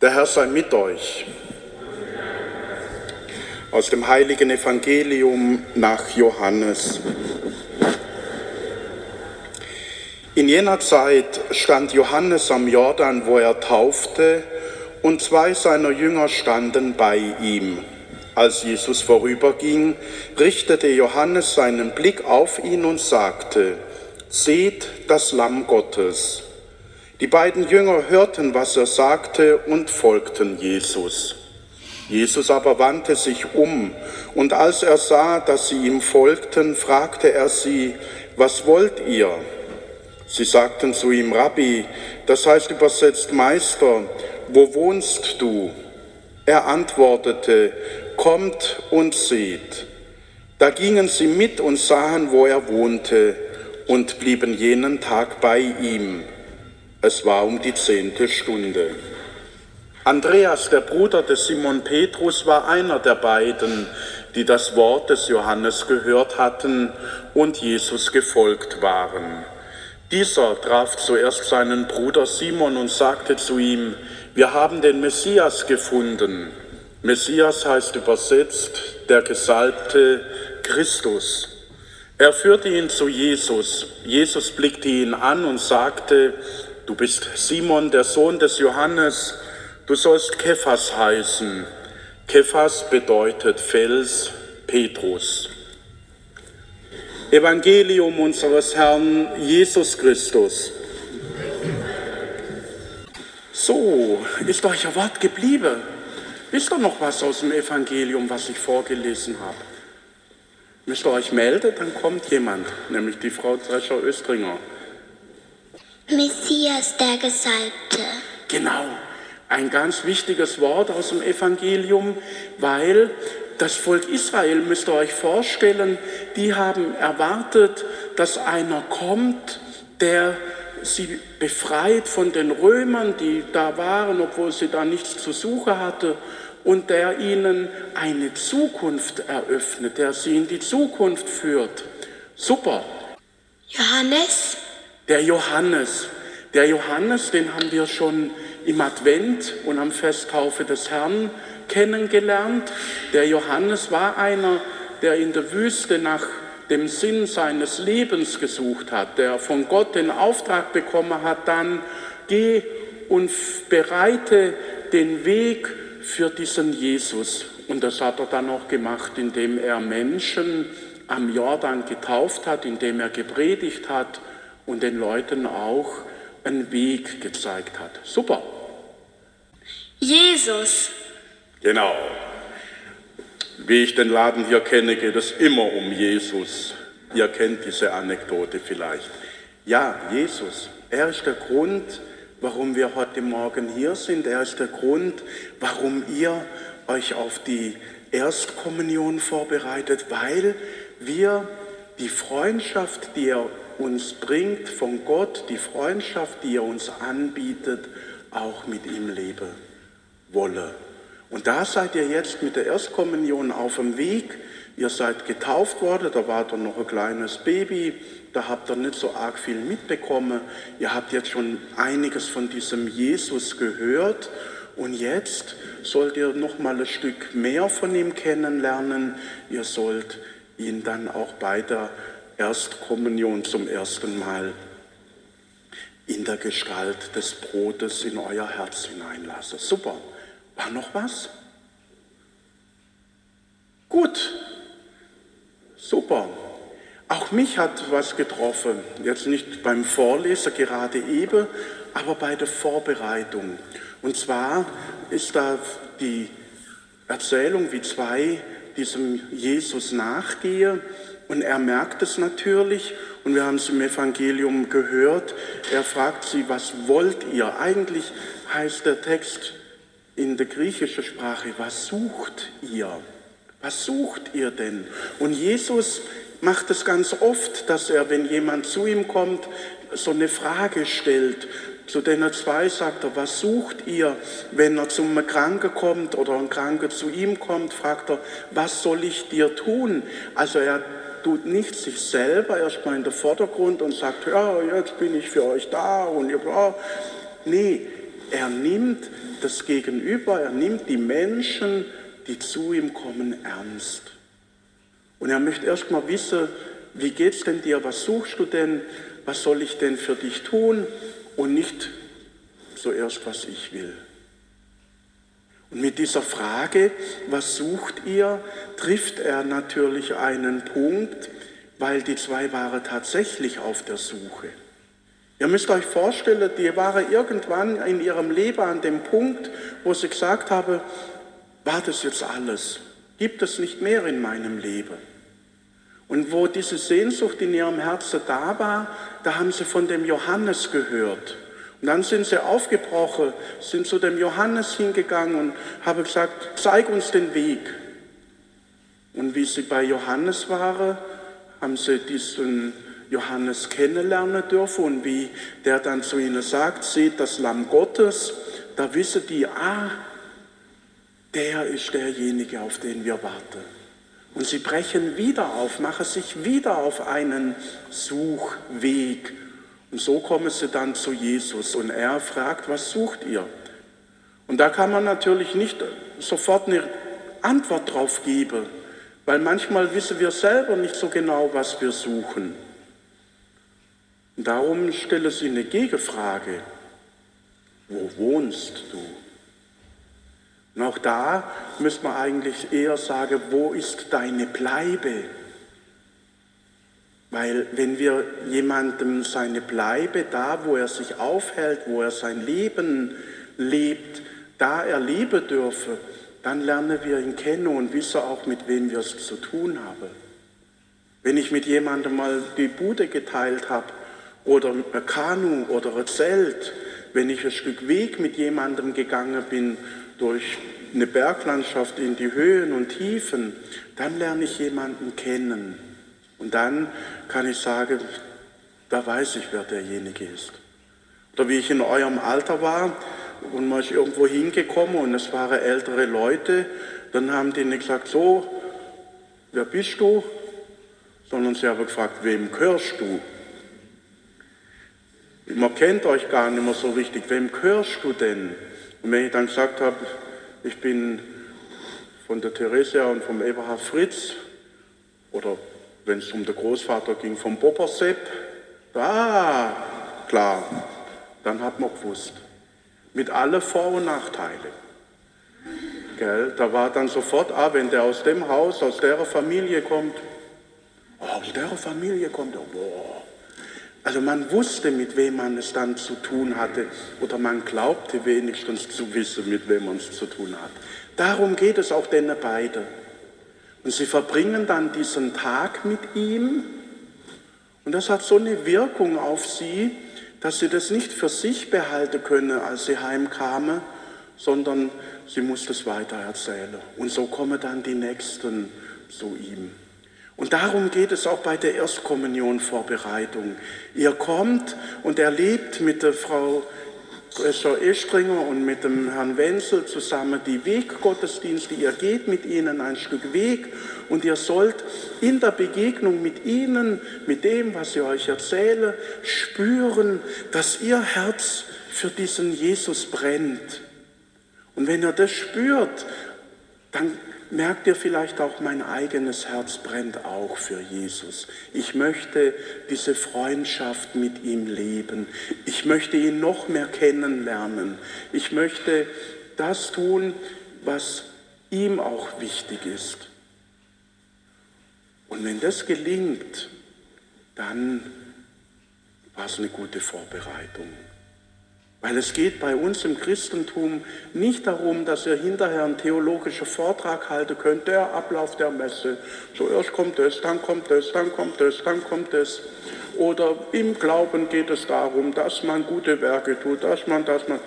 Der Herr sei mit euch. Aus dem heiligen Evangelium nach Johannes. In jener Zeit stand Johannes am Jordan, wo er taufte, und zwei seiner Jünger standen bei ihm. Als Jesus vorüberging, richtete Johannes seinen Blick auf ihn und sagte, Seht das Lamm Gottes. Die beiden Jünger hörten, was er sagte und folgten Jesus. Jesus aber wandte sich um und als er sah, dass sie ihm folgten, fragte er sie, was wollt ihr? Sie sagten zu ihm, Rabbi, das heißt übersetzt Meister, wo wohnst du? Er antwortete, kommt und seht. Da gingen sie mit und sahen, wo er wohnte, und blieben jenen Tag bei ihm. Es war um die zehnte Stunde. Andreas, der Bruder des Simon Petrus, war einer der beiden, die das Wort des Johannes gehört hatten und Jesus gefolgt waren. Dieser traf zuerst seinen Bruder Simon und sagte zu ihm, wir haben den Messias gefunden. Messias heißt übersetzt der Gesalbte Christus. Er führte ihn zu Jesus. Jesus blickte ihn an und sagte, Du bist Simon, der Sohn des Johannes, du sollst Kephas heißen. Kephas bedeutet Fels, Petrus. Evangelium unseres Herrn Jesus Christus. So, ist euch ein Wort geblieben? Wisst ihr noch was aus dem Evangelium, was ich vorgelesen habe? Müsst ihr euch melden, dann kommt jemand, nämlich die Frau Drescher-Östringer. Messias, der Gesalbte. Genau, ein ganz wichtiges Wort aus dem Evangelium, weil das Volk Israel, müsst ihr euch vorstellen, die haben erwartet, dass einer kommt, der sie befreit von den Römern, die da waren, obwohl sie da nichts zu suchen hatte, und der ihnen eine Zukunft eröffnet, der sie in die Zukunft führt. Super. Johannes? Der Johannes, der Johannes, den haben wir schon im Advent und am Festtaufe des Herrn kennengelernt. Der Johannes war einer, der in der Wüste nach dem Sinn seines Lebens gesucht hat, der von Gott den Auftrag bekommen hat, dann geh und bereite den Weg für diesen Jesus. Und das hat er dann auch gemacht, indem er Menschen am Jordan getauft hat, indem er gepredigt hat und den Leuten auch einen Weg gezeigt hat. Super. Jesus. Genau. Wie ich den Laden hier kenne, geht es immer um Jesus. Ihr kennt diese Anekdote vielleicht. Ja, Jesus, er ist der Grund, warum wir heute Morgen hier sind. Er ist der Grund, warum ihr euch auf die Erstkommunion vorbereitet, weil wir die Freundschaft, die er uns bringt von Gott, die Freundschaft, die er uns anbietet, auch mit ihm leben wolle. Und da seid ihr jetzt mit der Erstkommunion auf dem Weg. Ihr seid getauft worden, da war dann noch ein kleines Baby, da habt ihr nicht so arg viel mitbekommen. Ihr habt jetzt schon einiges von diesem Jesus gehört und jetzt sollt ihr noch mal ein Stück mehr von ihm kennenlernen. Ihr sollt ihn dann auch bei der Erstkommunion zum ersten Mal in der Gestalt des Brotes in euer Herz hineinlasse. Super. War noch was? Gut. Super. Auch mich hat was getroffen. Jetzt nicht beim Vorlesen gerade eben, aber bei der Vorbereitung. Und zwar ist da die Erzählung, wie zwei diesem Jesus nachgehen und er merkt es natürlich und wir haben es im Evangelium gehört. Er fragt sie, was wollt ihr? Eigentlich heißt der Text in der griechischen Sprache, was sucht ihr? Was sucht ihr denn? Und Jesus macht es ganz oft, dass er, wenn jemand zu ihm kommt, so eine Frage stellt. Zu denen zwei sagt er, was sucht ihr? Wenn er zum Kranken kommt oder ein Kranker zu ihm kommt, fragt er, was soll ich dir tun? Also er tut nicht sich selber erstmal in den Vordergrund und sagt, ja, jetzt bin ich für euch da und ja, nee, er nimmt das Gegenüber, er nimmt die Menschen, die zu ihm kommen, ernst. Und er möchte erst mal wissen, wie geht's denn dir, was suchst du denn, was soll ich denn für dich tun und nicht zuerst, was ich will. Und mit dieser Frage, was sucht ihr, trifft er natürlich einen Punkt, weil die zwei waren tatsächlich auf der Suche. Ihr müsst euch vorstellen, die waren irgendwann in ihrem Leben an dem Punkt, wo sie gesagt haben, war das jetzt alles? Gibt es nicht mehr in meinem Leben? Und wo diese Sehnsucht in ihrem Herzen da war, da haben sie von dem Johannes gehört. Und dann sind sie aufgebrochen, sind zu dem Johannes hingegangen und haben gesagt, zeig uns den Weg. Und wie sie bei Johannes waren, haben sie diesen Johannes kennenlernen dürfen und wie der dann zu ihnen sagt, seht das Lamm Gottes, da wissen die, ah, der ist derjenige, auf den wir warten. Und sie brechen wieder auf, machen sich wieder auf einen Suchweg. Und so kommen sie dann zu Jesus und er fragt, was sucht ihr? Und da kann man natürlich nicht sofort eine Antwort drauf geben, weil manchmal wissen wir selber nicht so genau, was wir suchen. Und darum stelle sie eine Gegenfrage. Wo wohnst du? Und auch da müsste man eigentlich eher sagen, wo ist deine Bleibe? Weil wenn wir jemandem seine Bleibe, da wo er sich aufhält, wo er sein Leben lebt, da erleben dürfen, dann lernen wir ihn kennen und wissen auch, mit wem wir es zu tun haben. Wenn ich mit jemandem mal die Bude geteilt habe oder ein Kanu oder ein Zelt, wenn ich ein Stück Weg mit jemandem gegangen bin durch eine Berglandschaft in die Höhen und Tiefen, dann lerne ich jemanden kennen. Und dann kann ich sagen, da weiß ich, wer derjenige ist. Oder wie ich in eurem Alter war und ist irgendwo hingekommen und es waren ältere Leute, dann haben die nicht gesagt, so, wer bist du? Sondern sie haben gefragt, wem gehörst du? Man kennt euch gar nicht mehr so richtig, wem gehörst du denn? Und wenn ich dann gesagt habe, ich bin von der Theresia und vom Eberhard Fritz oder wenn es um den Großvater ging, vom Bobersepp. Ah, klar, dann hat man gewusst. Mit allen Vor- und Nachteilen. Gell? Da war dann sofort, ah, wenn der aus dem Haus, aus der Familie kommt, oh, aus der Familie kommt er, boah. Also man wusste, mit wem man es dann zu tun hatte, oder man glaubte wenigstens zu wissen, mit wem man es zu tun hat. Darum geht es auch denen beiden. Und sie verbringen dann diesen Tag mit ihm. Und das hat so eine Wirkung auf sie, dass sie das nicht für sich behalten können, als sie heimkamen, sondern sie muss das weitererzählen. Und so kommen dann die Nächsten zu ihm. Und darum geht es auch bei der Erstkommunionvorbereitung. Ihr kommt und erlebt mit der Frau Professor Estringer und mit dem Herrn Wenzel zusammen die Weggottesdienste. Ihr geht mit ihnen ein Stück Weg und ihr sollt in der Begegnung mit ihnen, mit dem, was ich euch erzähle, spüren, dass ihr Herz für diesen Jesus brennt. Und wenn ihr das spürt, dann merkt ihr vielleicht auch, mein eigenes Herz brennt auch für Jesus. Ich möchte diese Freundschaft mit ihm leben. Ich möchte ihn noch mehr kennenlernen. Ich möchte das tun, was ihm auch wichtig ist. Und wenn das gelingt, dann war es eine gute Vorbereitung. Weil es geht bei uns im Christentum nicht darum, dass ihr hinterher einen theologischen Vortrag halten könnt, der Ablauf der Messe. Zuerst kommt es, dann kommt es, dann kommt es, dann kommt es. Oder im Glauben geht es darum, dass man gute Werke tut, dass man, dass man.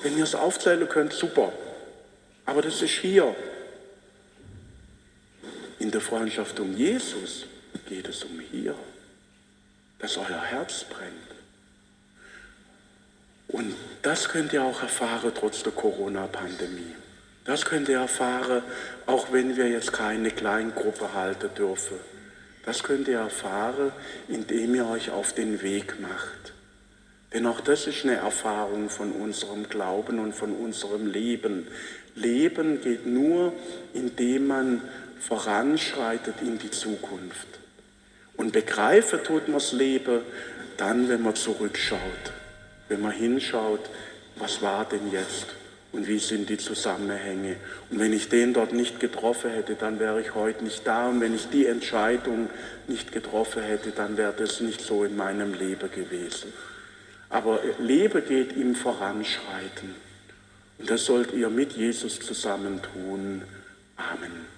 Wenn ihr es aufzählen könnt, super. Aber das ist hier. In der Freundschaft um Jesus geht es um hier, dass euer Herz brennt. Und das könnt ihr auch erfahren trotz der Corona-Pandemie. Das könnt ihr erfahren, auch wenn wir jetzt keine Kleingruppe halten dürfen. Das könnt ihr erfahren, indem ihr euch auf den Weg macht. Denn auch das ist eine Erfahrung von unserem Glauben und von unserem Leben. Leben geht nur, indem man voranschreitet in die Zukunft. Und begreifen tut man das Leben dann, wenn man zurückschaut, wenn man hinschaut, was war denn jetzt und wie sind die Zusammenhänge. Und wenn ich den dort nicht getroffen hätte, dann wäre ich heute nicht da. Und wenn ich die Entscheidung nicht getroffen hätte, dann wäre das nicht so in meinem Leben gewesen. Aber Leben geht im Voranschreiten. Und das sollt ihr mit Jesus zusammen tun. Amen.